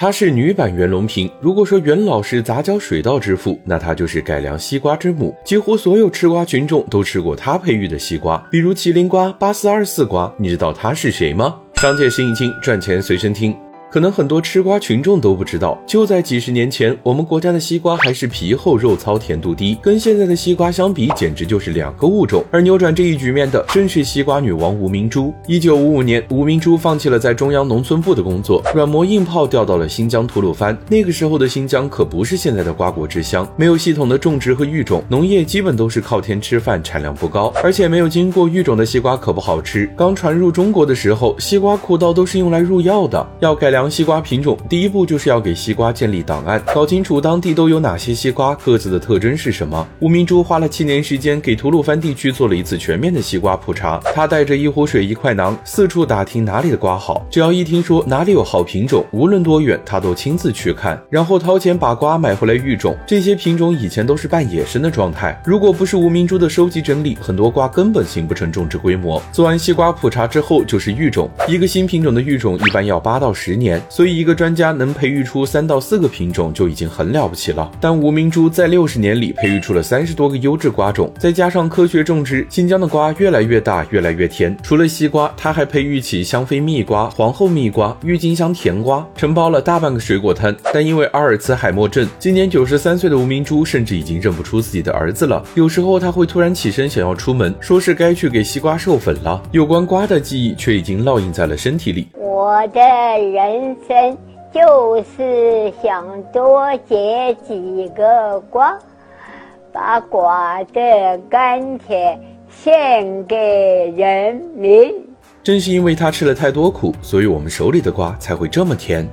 她是女版袁隆平。如果说袁老是杂交水稻之父，那她就是改良西瓜之母。几乎所有吃瓜群众都吃过她培育的西瓜，比如麒麟瓜、八四二四瓜。你知道她是谁吗？商界生意经，赚钱随身听。可能很多吃瓜群众都不知道，就在几十年前，我们国家的西瓜还是皮厚肉糙、甜度低，跟现在的西瓜相比，简直就是两个物种。而扭转这一局面的，正是西瓜女王吴明珠。一九五五年，吴明珠放弃了在中央农村部的工作，软磨硬泡调到了新疆吐鲁番。那个时候的新疆可不是现在的瓜果之乡，没有系统的种植和育种，农业基本都是靠天吃饭，产量不高，而且没有经过育种的西瓜可不好吃。刚传入中国的时候，西瓜苦到都是用来入药的，要改良。良西瓜品种，第一步就是要给西瓜建立档案，搞清楚当地都有哪些西瓜，各自的特征是什么。吴明珠花了七年时间，给吐鲁番地区做了一次全面的西瓜普查。他带着一壶水、一块馕，四处打听哪里的瓜好。只要一听说哪里有好品种，无论多远，他都亲自去看，然后掏钱把瓜买回来育种。这些品种以前都是半野生的状态，如果不是吴明珠的收集整理，很多瓜根本形不成种植规模。做完西瓜普查之后，就是育种。一个新品种的育种一般要八到十年。所以，一个专家能培育出三到四个品种就已经很了不起了。但吴明珠在六十年里培育出了三十多个优质瓜种，再加上科学种植，新疆的瓜越来越大，越来越甜。除了西瓜，他还培育起香妃蜜瓜、皇后蜜瓜、郁金香甜瓜，承包了大半个水果摊。但因为阿尔茨海默症，今年九十三岁的吴明珠甚至已经认不出自己的儿子了。有时候他会突然起身想要出门，说是该去给西瓜授粉了。有关瓜的记忆却已经烙印在了身体里。我的人人生就是想多结几个瓜，把瓜的甘甜献给人民。正是因为他吃了太多苦，所以我们手里的瓜才会这么甜。